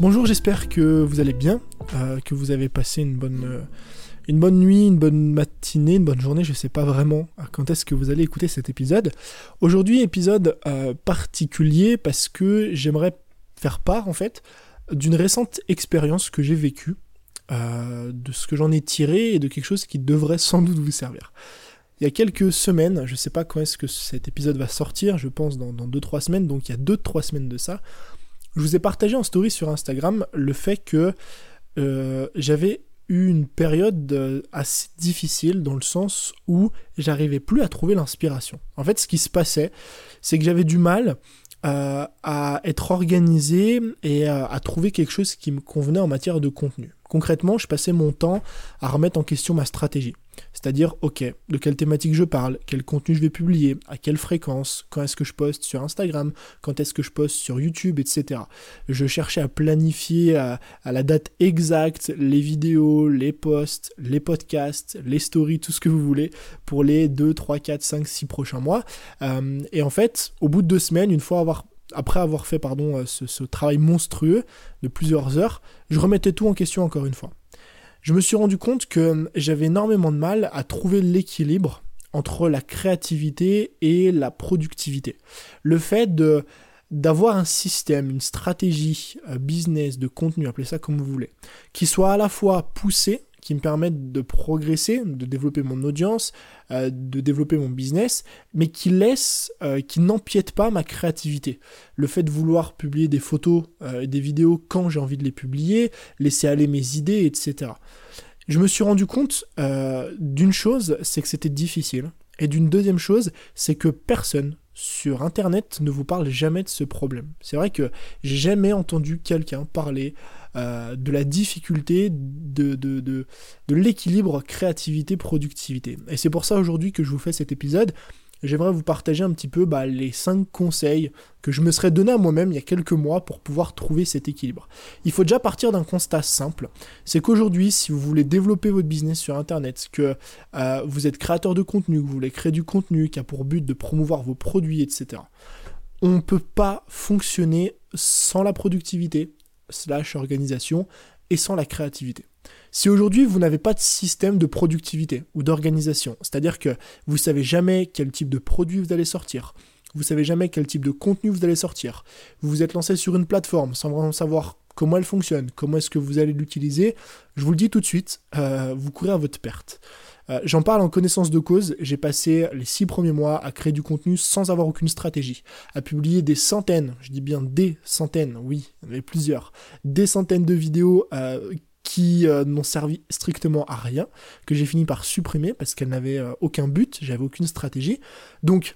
Bonjour, j'espère que vous allez bien, euh, que vous avez passé une bonne, euh, une bonne nuit, une bonne matinée, une bonne journée, je ne sais pas vraiment quand est-ce que vous allez écouter cet épisode. Aujourd'hui, épisode euh, particulier parce que j'aimerais faire part en fait d'une récente expérience que j'ai vécue, de ce que j'en ai tiré et de quelque chose qui devrait sans doute vous servir. Il y a quelques semaines, je ne sais pas quand est-ce que cet épisode va sortir, je pense dans 2-3 semaines, donc il y a 2-3 semaines de ça, je vous ai partagé en story sur Instagram le fait que euh, j'avais eu une période euh, assez difficile dans le sens où j'arrivais plus à trouver l'inspiration. En fait, ce qui se passait, c'est que j'avais du mal euh, à être organisé et à trouver quelque chose qui me convenait en matière de contenu. Concrètement, je passais mon temps à remettre en question ma stratégie. C'est-à-dire, ok, de quelle thématique je parle, quel contenu je vais publier, à quelle fréquence, quand est-ce que je poste sur Instagram, quand est-ce que je poste sur YouTube, etc. Je cherchais à planifier à, la date exacte les vidéos, les posts, les podcasts, les stories, tout ce que vous voulez pour les 2, 3, 4, 5, 6 prochains mois. Euh, et en fait, au bout de deux semaines, une fois avoir après avoir fait pardon, euh, ce, travail monstrueux de plusieurs heures, je remettais tout en question encore une fois. Je me suis rendu compte que j'avais énormément de mal à trouver l'équilibre entre la créativité et la productivité. Le fait d'avoir un système, une stratégie euh, business de contenu, appelez ça comme vous voulez, qui soit à la fois poussé qui me permettent de progresser, de développer mon audience, euh, de développer mon business, mais qui laisse, euh, qui n'empiète pas ma créativité. Le fait de vouloir publier des photos euh, et des vidéos quand j'ai envie de les publier, laisser aller mes idées, etc. Je me suis rendu compte d'une chose, c'est que c'était difficile. Et d'une deuxième chose, c'est que personne sur Internet ne vous parle jamais de ce problème. C'est vrai que j'ai jamais entendu quelqu'un parler euh, de la difficulté de, de, l'équilibre créativité-productivité. Et c'est pour ça aujourd'hui que je vous fais cet épisode. J'aimerais vous partager un petit peu bah, les 5 conseils que je me serais donné à moi-même il y a quelques mois pour pouvoir trouver cet équilibre. Il faut déjà partir d'un constat simple, c'est qu'aujourd'hui, si vous voulez développer votre business sur Internet, que euh, vous êtes créateur de contenu, que vous voulez créer du contenu qui a pour but de promouvoir vos produits, etc., on ne peut pas fonctionner sans la productivité, slash organisation et sans la créativité. Si aujourd'hui vous n'avez pas de système de productivité ou d'organisation, c'est-à-dire que vous savez jamais quel type de produit vous allez sortir, vous savez jamais quel type de contenu vous allez sortir, vous vous êtes lancé sur une plateforme sans vraiment savoir comment elle fonctionne, comment est-ce que vous allez l'utiliser, je vous le dis tout de suite, euh, vous courez à votre perte. Euh, j'en parle en connaissance de cause, j'ai passé les six premiers mois à créer du contenu sans avoir aucune stratégie, à publier des centaines, je dis bien des centaines, oui, avait plusieurs, des centaines de vidéos euh, qui euh, n'ont servi strictement à rien, que j'ai fini par supprimer parce qu'elles n'avaient aucun but, j'avais aucune stratégie. Donc,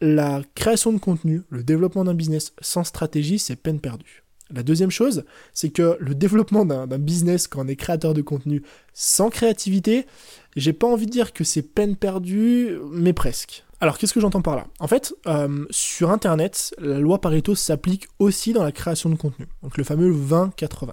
la création de contenu, le développement d'un business sans stratégie, c'est peine perdue. La deuxième chose, c'est que le développement d'un business quand on est créateur de contenu sans créativité, j'ai pas envie de dire que c'est peine perdue, mais presque. Alors qu'est-ce que j'entends par là? En fait, euh, sur Internet, la loi Pareto s'applique aussi dans la création de contenu. Donc le fameux 20-80.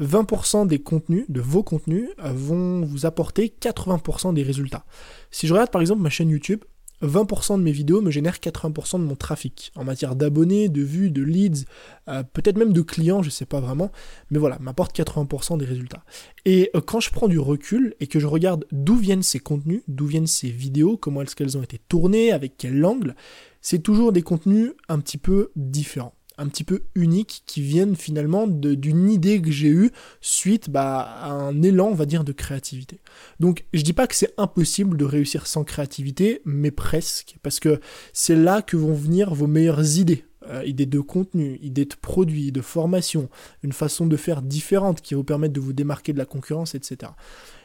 20% des contenus, de vos contenus, euh, vont vous apporter 80% des résultats. Si je regarde par exemple ma chaîne YouTube, 20% de mes vidéos me génèrent 80% de mon trafic en matière d'abonnés, de vues, de leads, euh, peut-être même de clients, je sais pas vraiment, mais voilà, m'apporte 80% des résultats. Et euh, quand je prends du recul et que je regarde d'où viennent ces contenus, d'où viennent ces vidéos, comment est-ce qu'elles ont été tournées, avec quel angle, c'est toujours des contenus un petit peu différents un petit peu uniques qui viennent finalement d'une idée que j'ai eue suite bah, à un élan, on va dire, de créativité. Donc je dis pas que c'est impossible de réussir sans créativité, mais presque, parce que c'est là que vont venir vos meilleures idées. Euh, idées de contenu, idées de produits, de formation, une façon de faire différente qui vous permettre de vous démarquer de la concurrence, etc.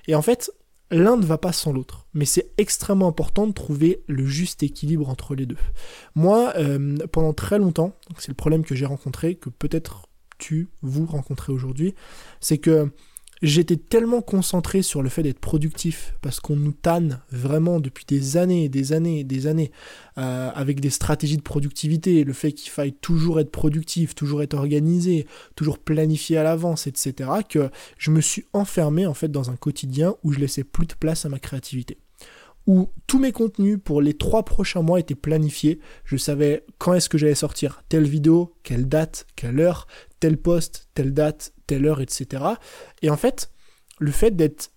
Et en fait, l'un ne va pas sans l'autre. Mais c'est extrêmement important de trouver le juste équilibre entre les deux. Moi, euh, pendant très longtemps, c'est le problème que j'ai rencontré, que peut-être tu, vous rencontrez aujourd'hui, c'est que J'étais tellement concentré sur le fait d'être productif, parce qu'on nous tanne vraiment depuis des années et des années et des années, euh, avec des stratégies de productivité, le fait qu'il faille toujours être productif, toujours être organisé, toujours planifié à l'avance, etc., que je me suis enfermé en fait dans un quotidien où je laissais plus de place à ma créativité. Où tous mes contenus pour les trois prochains mois étaient planifiés. Je savais quand est-ce que j'allais sortir telle vidéo, quelle date, quelle heure, tel poste, telle date, telle heure, etc. Et en fait, le fait d'être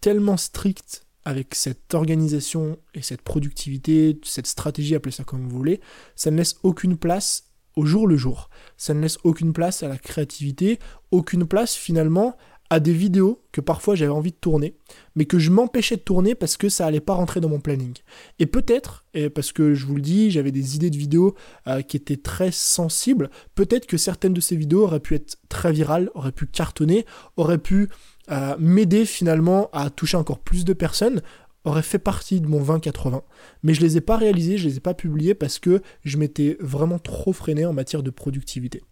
tellement strict avec cette organisation et cette productivité, cette stratégie, appelez ça comme vous voulez, ça ne laisse aucune place au jour le jour. Ça ne laisse aucune place à la créativité, aucune place finalement à des vidéos que parfois j'avais envie de tourner, mais que je m'empêchais de tourner parce que ça allait pas rentrer dans mon planning. Et peut-être, parce que je vous le dis, j'avais des idées de vidéos euh, qui étaient très sensibles, peut-être que certaines de ces vidéos auraient pu être très virales, auraient pu cartonner, auraient pu euh, m'aider finalement à toucher encore plus de personnes, aurait fait partie de mon 20-80, mais je les ai pas réalisés, je les ai pas publiés parce que je m'étais vraiment trop freiné en matière de productivité.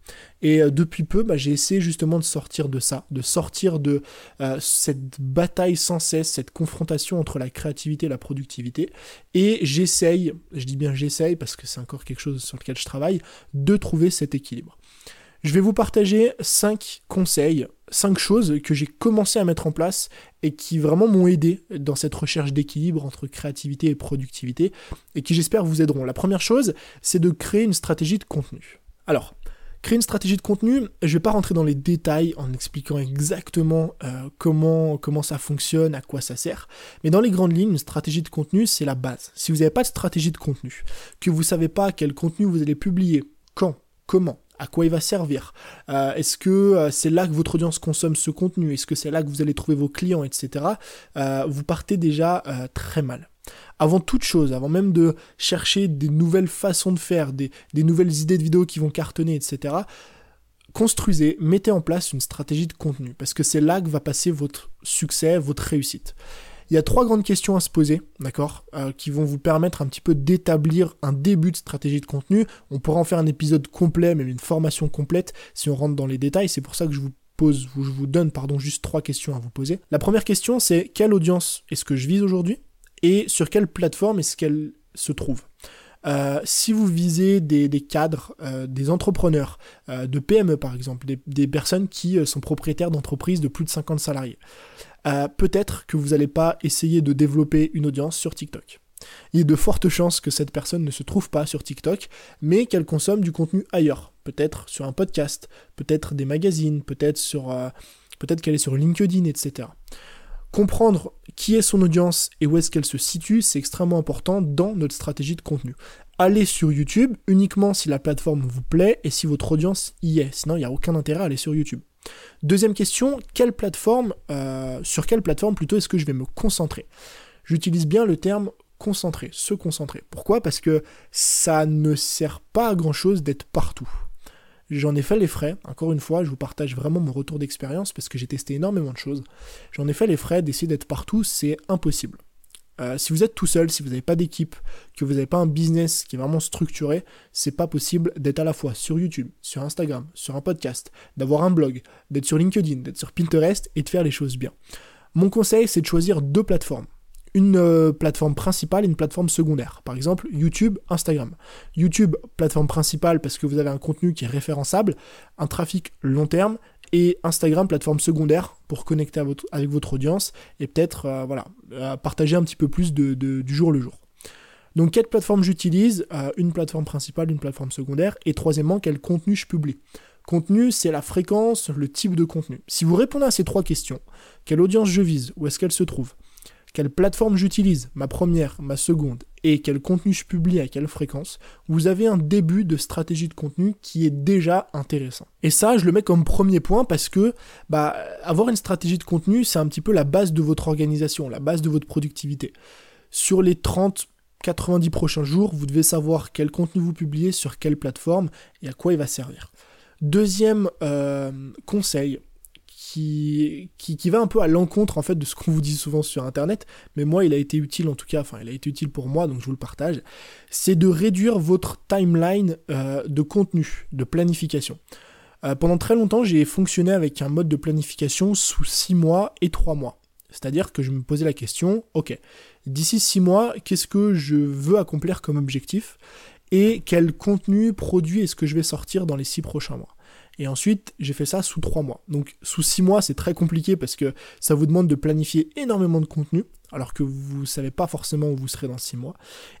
Et euh, depuis peu, bah, j'ai essayé justement de sortir de ça, de sortir de euh, cette bataille sans cesse, cette confrontation entre la créativité et la productivité, et j'essaye, je dis bien j'essaye parce que c'est encore quelque chose sur lequel je travaille, de trouver cet équilibre. Je vais vous partager 5 conseils, 5 choses que j'ai commencé à mettre en place et qui vraiment m'ont aidé dans cette recherche d'équilibre entre créativité et productivité et qui j'espère vous aideront. La première chose, c'est de créer une stratégie de contenu. Alors, créer une stratégie de contenu, je ne vais pas rentrer dans les détails en expliquant exactement euh, comment, comment ça fonctionne, à quoi ça sert, mais dans les grandes lignes, une stratégie de contenu, c'est la base. Si vous n'avez pas de stratégie de contenu, que vous ne savez pas quel contenu vous allez publier, quand, comment, à quoi il va servir euh, Est-ce que euh, c'est là que votre audience consomme ce contenu? Est-ce que c'est là que vous allez trouver vos clients, etc. Euh, vous partez déjà très mal. Avant toute chose, avant même de chercher des nouvelles façons de faire, des, des nouvelles idées de vidéos qui vont cartonner, etc., construisez, mettez en place une stratégie de contenu, parce que c'est là que va passer votre succès, votre réussite. Il y a trois grandes questions à se poser, d'accord, euh, qui vont vous permettre un petit peu d'établir un début de stratégie de contenu. On pourra en faire un épisode complet, même une formation complète, si on rentre dans les détails. C'est pour ça que je vous pose, je vous donne, pardon, juste trois questions à vous poser. La première question, c'est quelle audience est-ce que je vise aujourd'hui et sur quelle plateforme est-ce qu'elle se trouve? Euh, si vous visez des, cadres, euh, des entrepreneurs, de PME par exemple, des, des personnes qui sont propriétaires d'entreprises de plus de 50 salariés, euh, peut-être que vous n'allez pas essayer de développer une audience sur TikTok. Il y a de fortes chances que cette personne ne se trouve pas sur TikTok, mais qu'elle consomme du contenu ailleurs, peut-être sur un podcast, peut-être des magazines, peut-être euh, peut-être qu'elle est sur LinkedIn, etc. Comprendre qui est son audience et où est-ce qu'elle se situe, c'est extrêmement important dans notre stratégie de contenu. Allez sur YouTube uniquement si la plateforme vous plaît et si votre audience y est. Sinon, il n'y a aucun intérêt à aller sur YouTube. Deuxième question, euh, sur quelle plateforme plutôt est-ce que je vais me concentrer? J'utilise bien le terme concentrer, se concentrer. Pourquoi? Parce que ça ne sert pas à grand chose d'être partout. J'en ai fait les frais, encore une fois, je vous partage vraiment mon retour d'expérience parce que j'ai testé énormément de choses. J'en ai fait les frais d'essayer d'être partout, c'est impossible. Euh, si vous êtes tout seul, si vous n'avez pas d'équipe, que vous n'avez pas un business qui est vraiment structuré, c'est pas possible d'être à la fois sur YouTube, sur Instagram, sur un podcast, d'avoir un blog, d'être sur LinkedIn, d'être sur Pinterest et de faire les choses bien. Mon conseil, c'est de choisir deux plateformes une euh, plateforme principale et une plateforme secondaire. Par exemple, YouTube, Instagram. YouTube, plateforme principale parce que vous avez un contenu qui est référençable, un trafic long terme, et Instagram, plateforme secondaire pour connecter avec votre audience et peut-être euh, voilà, euh, partager un petit peu plus de, du jour le jour. Donc, quelle plateforme j'utilise? Une plateforme principale, une plateforme secondaire. Et troisièmement, quel contenu je publie? Contenu, c'est la fréquence, le type de contenu. Si vous répondez à ces trois questions, quelle audience je vise, où est-ce qu'elle se trouve? Quelle plateforme j'utilise, ma première, ma seconde, et quel contenu je publie à quelle fréquence, vous avez un début de stratégie de contenu qui est déjà intéressant. Et ça, je le mets comme premier point parce que bah, avoir une stratégie de contenu, c'est un petit peu la base de votre organisation, la base de votre productivité. Sur les 30 90 prochains jours, vous devez savoir quel contenu vous publiez, sur quelle plateforme et à quoi il va servir. Deuxième euh, conseil, qui, va un peu à l'encontre en fait de ce qu'on vous dit souvent sur internet, mais moi il a été utile en tout cas, enfin il a été utile pour moi donc je vous le partage, c'est de réduire votre timeline euh, de contenu, de planification. Euh, pendant très longtemps j'ai fonctionné avec un mode de planification sous 6 mois et 3 mois. C'est-à-dire que je me posais la question, ok, d'ici 6 mois, qu'est-ce que je veux accomplir comme objectif et quel contenu, produit est-ce que je vais sortir dans les 6 prochains mois? Et ensuite, j'ai fait ça sous 3 mois. Donc sous 6 mois, c'est très compliqué parce que ça vous demande de planifier énormément de contenu, alors que vous ne savez pas forcément où vous serez dans 6 mois.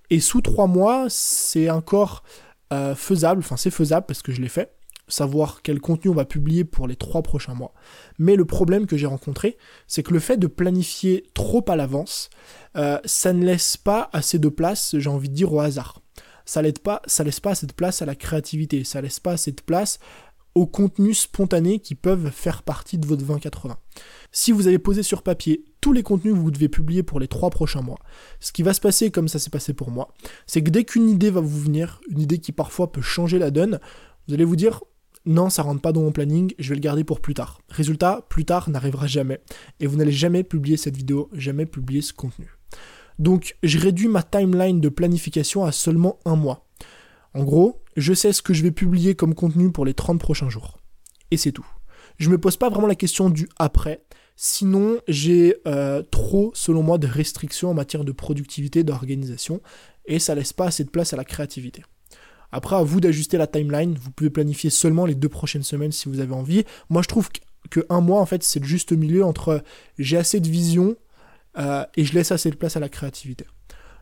Et sous 3 mois, c'est encore euh, faisable, enfin c'est faisable parce que je l'ai fait, savoir quel contenu on va publier pour les 3 prochains mois. Mais le problème que j'ai rencontré, c'est que le fait de planifier trop à l'avance, euh, ça ne laisse pas assez de place, j'ai envie de dire, au hasard. Ça laisse pas, ça laisse pas de place à la créativité, ça laisse pas de place aux contenus spontanés qui peuvent faire partie de votre 2080. Si vous avez posé sur papier tous les contenus que vous devez publier pour les trois prochains mois, ce qui va se passer comme ça s'est passé pour moi, c'est que dès qu'une idée va vous venir, une idée qui parfois peut changer la donne, vous allez vous dire non, ça rentre pas dans mon planning, je vais le garder pour plus tard. Résultat, plus tard n'arrivera jamais et vous n'allez jamais publier cette vidéo, jamais publier ce contenu. Donc, je réduis ma timeline de planification à seulement un mois. En gros, je sais ce que je vais publier comme contenu pour les 30 prochains jours. Et c'est tout. Je me pose pas vraiment la question du après. Sinon, j'ai euh, trop, selon moi, de restrictions en matière de productivité, d'organisation, et ça laisse pas assez de place à la créativité. Après, à vous d'ajuster la timeline. Vous pouvez planifier seulement les deux prochaines semaines si vous avez envie. Moi, je trouve que un mois, en fait, c'est le juste milieu entre j'ai assez de vision euh, et je laisse assez de place à la créativité.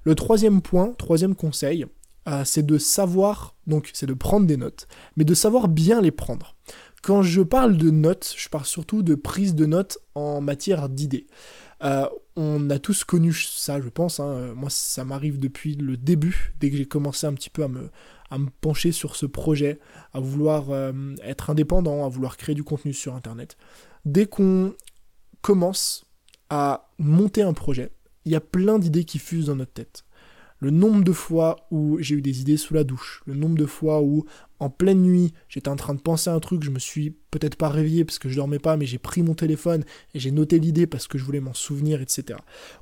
Le troisième point, troisième conseil, euh, c'est de savoir, donc c'est de prendre des notes, mais de savoir bien les prendre. Quand je parle de notes, je parle surtout de prise de notes en matière d'idées. Euh, on a tous connu ça, je pense. Hein. Moi, ça m'arrive depuis le début, dès que j'ai commencé un petit peu à me, à me pencher sur ce projet, à vouloir euh, être indépendant, à vouloir créer du contenu sur Internet. Dès qu'on commence à monter un projet, il y a plein d'idées qui fusent dans notre tête le nombre de fois où j'ai eu des idées sous la douche, le nombre de fois où en pleine nuit j'étais en train de penser à un truc, je me suis peut-être pas réveillé parce que je dormais pas, mais j'ai pris mon téléphone et j'ai noté l'idée parce que je voulais m'en souvenir, etc.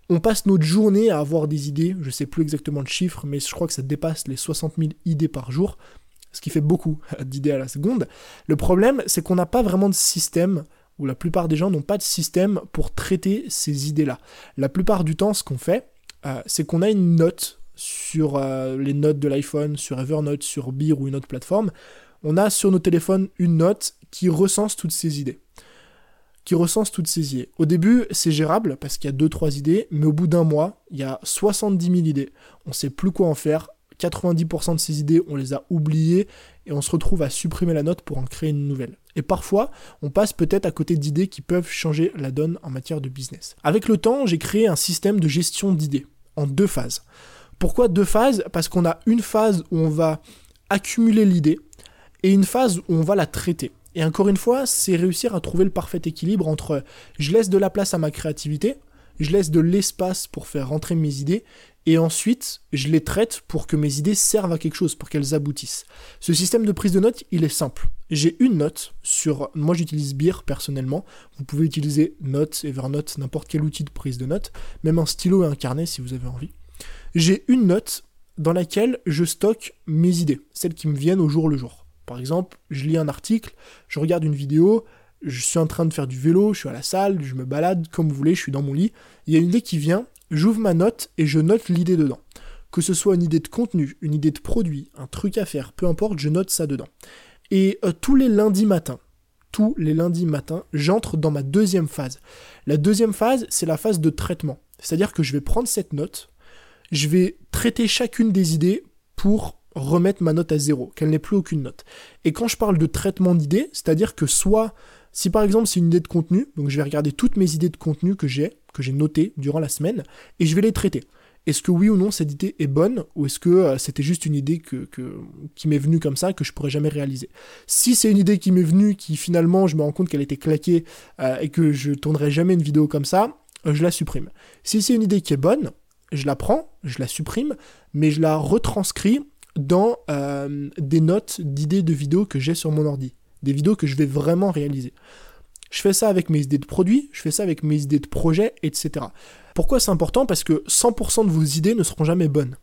On passe notre journée à avoir des idées, je sais plus exactement le chiffre, mais je crois que ça dépasse les 60 000 idées par jour, ce qui fait beaucoup d'idées à la seconde. Le problème, c'est qu'on n'a pas vraiment de système ou la plupart des gens n'ont pas de système pour traiter ces idées-là. La plupart du temps, ce qu'on fait, euh, c'est qu'on a une note sur euh, les notes de l'iPhone, sur Evernote, sur Beer ou une autre plateforme, on a sur nos téléphones une note qui recense toutes ces idées. Qui recense toutes ces idées. Au début, c'est gérable parce qu'il y a 2-3 idées, mais au bout d'un mois, il y a 70 000 idées. On ne sait plus quoi en faire. 90% de ces idées, on les a oubliées et on se retrouve à supprimer la note pour en créer une nouvelle. Et parfois, on passe peut-être à côté d'idées qui peuvent changer la donne en matière de business. Avec le temps, j'ai créé un système de gestion d'idées en deux phases. Pourquoi deux phases? Parce qu'on a une phase où on va accumuler l'idée et une phase où on va la traiter. Et encore une fois, c'est réussir à trouver le parfait équilibre entre je laisse de la place à ma créativité, je laisse de l'espace pour faire rentrer mes idées, et ensuite je les traite pour que mes idées servent à quelque chose, pour qu'elles aboutissent. Ce système de prise de notes, il est simple. J'ai une note sur... Moi j'utilise Beer personnellement, vous pouvez utiliser Notes, Evernote, n'importe quel outil de prise de notes, même un stylo et un carnet si vous avez envie j'ai une note dans laquelle je stocke mes idées, celles qui me viennent au jour le jour. Par exemple, je lis un article, je regarde une vidéo, je suis en train de faire du vélo, je suis à la salle, je me balade, comme vous voulez, je suis dans mon lit. Il y a une idée qui vient, j'ouvre ma note et je note l'idée dedans. Que ce soit une idée de contenu, une idée de produit, un truc à faire, peu importe, je note ça dedans. Et euh, tous les lundis matins, tous les lundis matins, j'entre dans ma deuxième phase. La deuxième phase, c'est la phase de traitement. C'est-à-dire que je vais prendre cette note, je vais traiter chacune des idées pour remettre ma note à zéro, qu'elle n'ait plus aucune note. Et quand je parle de traitement d'idées, c'est-à-dire que soit, si par exemple c'est une idée de contenu, donc je vais regarder toutes mes idées de contenu que j'ai, que j'ai notées durant la semaine, et je vais les traiter. Est-ce que oui ou non cette idée est bonne, ou est-ce que euh, c'était juste une idée qui m'est venue comme ça, que je pourrais jamais réaliser? Si c'est une idée qui m'est venue, qui finalement je me rends compte qu'elle était claquée, euh, et que je tournerai jamais une vidéo comme ça, euh, je la supprime. Si c'est une idée qui est bonne, je la prends, je la supprime, mais je la retranscris dans euh, des notes d'idées de vidéos que j'ai sur mon ordi, des vidéos que je vais vraiment réaliser. Je fais ça avec mes idées de produits, je fais ça avec mes idées de projets, etc. Pourquoi c'est important? Parce que 100% de vos idées ne seront jamais bonnes.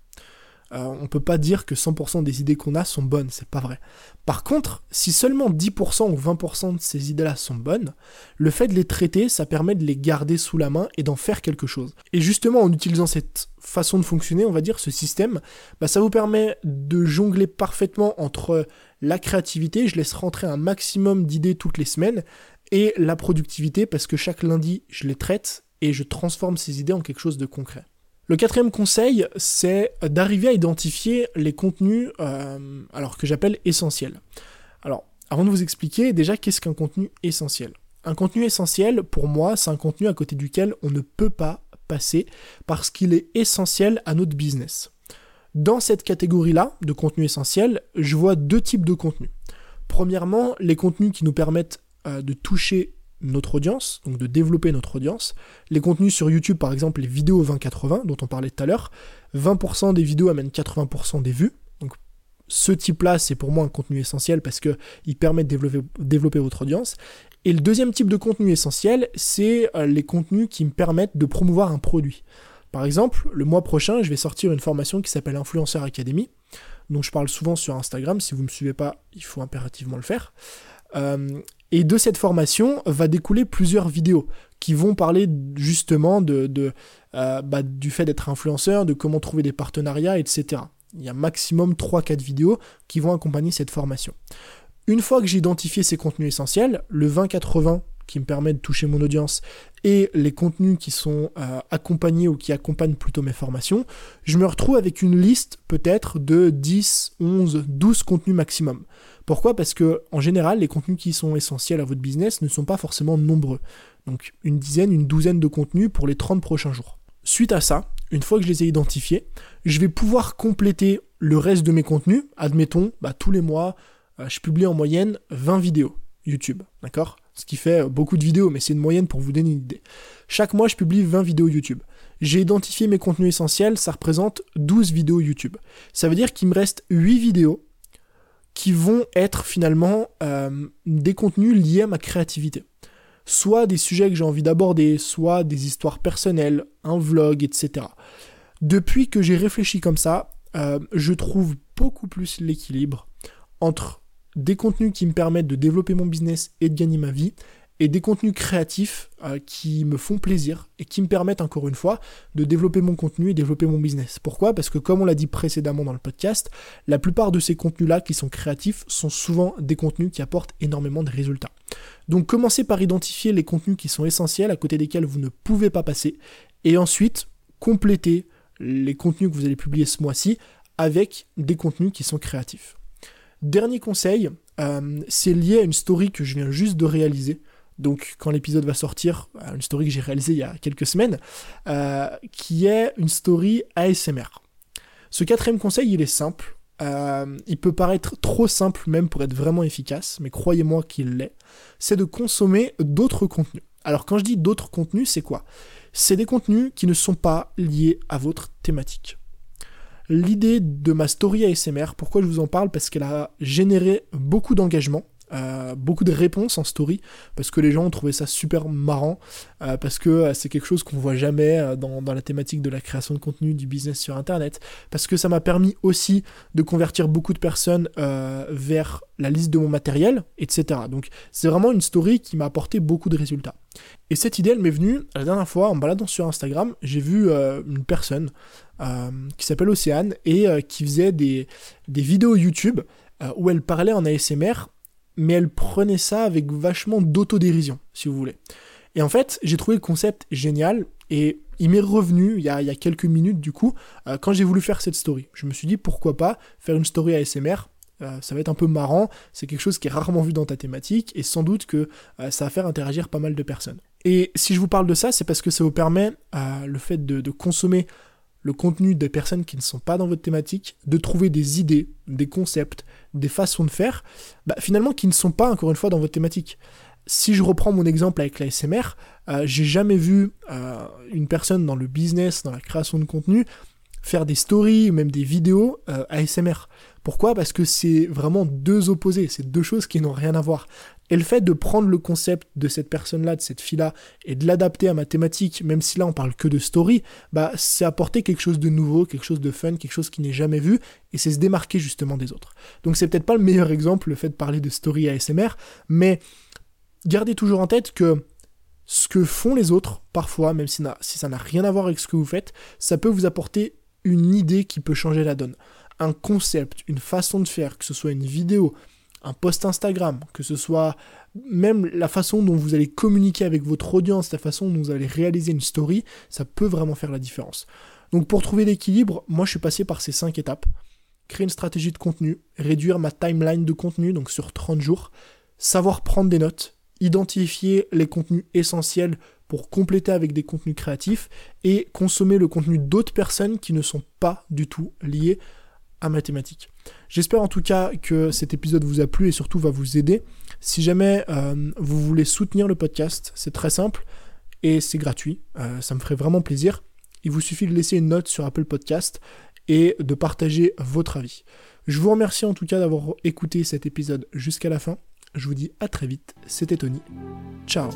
Euh, on peut pas dire que 100% des idées qu'on a sont bonnes, c'est pas vrai. Par contre, si seulement 10% ou 20% de ces idées-là sont bonnes, le fait de les traiter, ça permet de les garder sous la main et d'en faire quelque chose. Et justement, en utilisant cette façon de fonctionner, on va dire, ce système, bah, ça vous permet de jongler parfaitement entre la créativité, je laisse rentrer un maximum d'idées toutes les semaines, et la productivité, parce que chaque lundi, je les traite et je transforme ces idées en quelque chose de concret. Le quatrième conseil, c'est d'arriver à identifier les contenus euh, alors que j'appelle essentiels. Alors, avant de vous expliquer, déjà, qu'est-ce qu'un contenu essentiel? Un contenu essentiel, pour moi, c'est un contenu à côté duquel on ne peut pas passer parce qu'il est essentiel à notre business. Dans cette catégorie-là de contenu essentiel, je vois deux types de contenus. Premièrement, les contenus qui nous permettent euh, de toucher notre audience, donc de développer notre audience. Les contenus sur YouTube, par exemple, les vidéos 20-80 dont on parlait tout à l'heure, 20% des vidéos amènent 80% des vues. Donc ce type-là, c'est pour moi un contenu essentiel parce qu'il permet de développer, votre audience. Et le deuxième type de contenu essentiel, c'est euh, les contenus qui me permettent de promouvoir un produit. Par exemple, le mois prochain, je vais sortir une formation qui s'appelle Influencer Academy, dont je parle souvent sur Instagram. Si vous ne me suivez pas, il faut impérativement le faire. Euh, et de cette formation va découler plusieurs vidéos qui vont parler justement de, euh, bah, du fait d'être influenceur, de comment trouver des partenariats, etc. Il y a maximum 3-4 vidéos qui vont accompagner cette formation. Une fois que j'ai identifié ces contenus essentiels, le 20-80 qui me permet de toucher mon audience et les contenus qui sont euh, accompagnés ou qui accompagnent plutôt mes formations, je me retrouve avec une liste peut-être de 10, 11, 12 contenus maximum. Pourquoi? Parce que en général, les contenus qui sont essentiels à votre business ne sont pas forcément nombreux. Donc une dizaine, une douzaine de contenus pour les 30 prochains jours. Suite à ça, une fois que je les ai identifiés, je vais pouvoir compléter le reste de mes contenus. Admettons, bah, tous les mois, euh, je publie en moyenne 20 vidéos YouTube, d'accord? Ce qui fait beaucoup de vidéos, mais c'est une moyenne pour vous donner une idée. Chaque mois, je publie 20 vidéos YouTube. J'ai identifié mes contenus essentiels, ça représente 12 vidéos YouTube. Ça veut dire qu'il me reste 8 vidéos qui vont être finalement euh, des contenus liés à ma créativité. Soit des sujets que j'ai envie d'aborder, soit des histoires personnelles, un vlog, etc. Depuis que j'ai réfléchi comme ça, euh, je trouve beaucoup plus l'équilibre entre des contenus qui me permettent de développer mon business et de gagner ma vie, et des contenus créatifs euh, qui me font plaisir et qui me permettent encore une fois de développer mon contenu et développer mon business. Pourquoi? Parce que comme on l'a dit précédemment dans le podcast, la plupart de ces contenus-là qui sont créatifs sont souvent des contenus qui apportent énormément de résultats. Donc commencez par identifier les contenus qui sont essentiels à côté desquels vous ne pouvez pas passer et ensuite complétez les contenus que vous allez publier ce mois-ci avec des contenus qui sont créatifs. Dernier conseil, euh, c'est lié à une story que je viens juste de réaliser donc quand l'épisode va sortir, euh, une story que j'ai réalisée il y a quelques semaines, euh, qui est une story ASMR. Ce quatrième conseil, il est simple. Il peut paraître trop simple même pour être vraiment efficace, mais croyez-moi qu'il l'est. C'est de consommer d'autres contenus. Alors quand je dis d'autres contenus, c'est quoi? C'est des contenus qui ne sont pas liés à votre thématique. L'idée de ma story ASMR, pourquoi je vous en parle? Parce qu'elle a généré beaucoup d'engagement euh, beaucoup de réponses en story parce que les gens ont trouvé ça super marrant euh, parce que euh, c'est quelque chose qu'on voit jamais dans, la thématique de la création de contenu du business sur internet parce que ça m'a permis aussi de convertir beaucoup de personnes vers la liste de mon matériel etc donc c'est vraiment une story qui m'a apporté beaucoup de résultats. Et cette idée elle m'est venue la dernière fois en baladant sur Instagram j'ai vu une personne qui s'appelle Océane et qui faisait des, des vidéos YouTube où elle parlait en ASMR mais elle prenait ça avec vachement d'autodérision, si vous voulez. Et en fait, j'ai trouvé le concept génial, et il m'est revenu il y, a, quelques minutes, du coup, euh, quand j'ai voulu faire cette story. Je me suis dit, pourquoi pas faire une story ASMR euh, ça va être un peu marrant, c'est quelque chose qui est rarement vu dans ta thématique, et sans doute que euh, ça va faire interagir pas mal de personnes. Et si je vous parle de ça, c'est parce que ça vous permet le fait de consommer le contenu des personnes qui ne sont pas dans votre thématique, de trouver des idées, des concepts, des façons de faire, bah, finalement qui ne sont pas encore une fois dans votre thématique. Si je reprends mon exemple avec la SMR, euh, j'ai jamais vu euh, une personne dans le business, dans la création de contenu, faire des stories, même des vidéos euh, ASMR. Pourquoi? Parce que c'est vraiment deux opposés, c'est deux choses qui n'ont rien à voir. Et le fait de prendre le concept de cette personne-là, de cette fille-là, et de l'adapter à ma thématique, même si là on parle que de story, bah c'est apporter quelque chose de nouveau, quelque chose de fun, quelque chose qui n'est jamais vu, et c'est se démarquer justement des autres. Donc c'est peut-être pas le meilleur exemple, le fait de parler de story ASMR, mais gardez toujours en tête que ce que font les autres, parfois, même si, si ça n'a rien à voir avec ce que vous faites, ça peut vous apporter une idée qui peut changer la donne. Un concept, une façon de faire, que ce soit une vidéo, un post Instagram, que ce soit même la façon dont vous allez communiquer avec votre audience, la façon dont vous allez réaliser une story, ça peut vraiment faire la différence. Donc pour trouver l'équilibre, moi je suis passé par ces cinq étapes. Créer une stratégie de contenu, réduire ma timeline de contenu, donc sur 30 jours, savoir prendre des notes, identifier les contenus essentiels pour compléter avec des contenus créatifs et consommer le contenu d'autres personnes qui ne sont pas du tout liées à mathématiques. J'espère en tout cas que cet épisode vous a plu et surtout va vous aider. Si jamais euh, vous voulez soutenir le podcast, c'est très simple et c'est gratuit. Euh, ça me ferait vraiment plaisir. Il vous suffit de laisser une note sur Apple Podcast et de partager votre avis. Je vous remercie en tout cas d'avoir écouté cet épisode jusqu'à la fin. Je vous dis à très vite. C'était Tony. Ciao